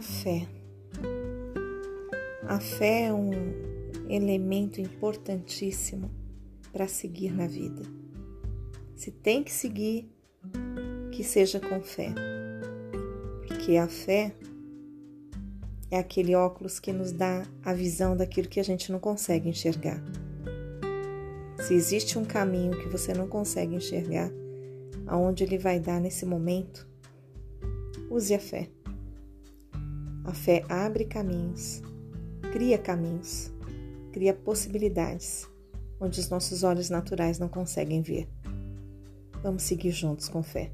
fé. A fé é um elemento importantíssimo para seguir na vida. Se tem que seguir, que seja com fé. Porque a fé é aquele óculos que nos dá a visão daquilo que a gente não consegue enxergar. Se existe um caminho que você não consegue enxergar, aonde ele vai dar nesse momento, use a fé. A fé abre caminhos cria caminhos, cria possibilidades onde os nossos olhos naturais não conseguem ver. Vamos seguir juntos com fé.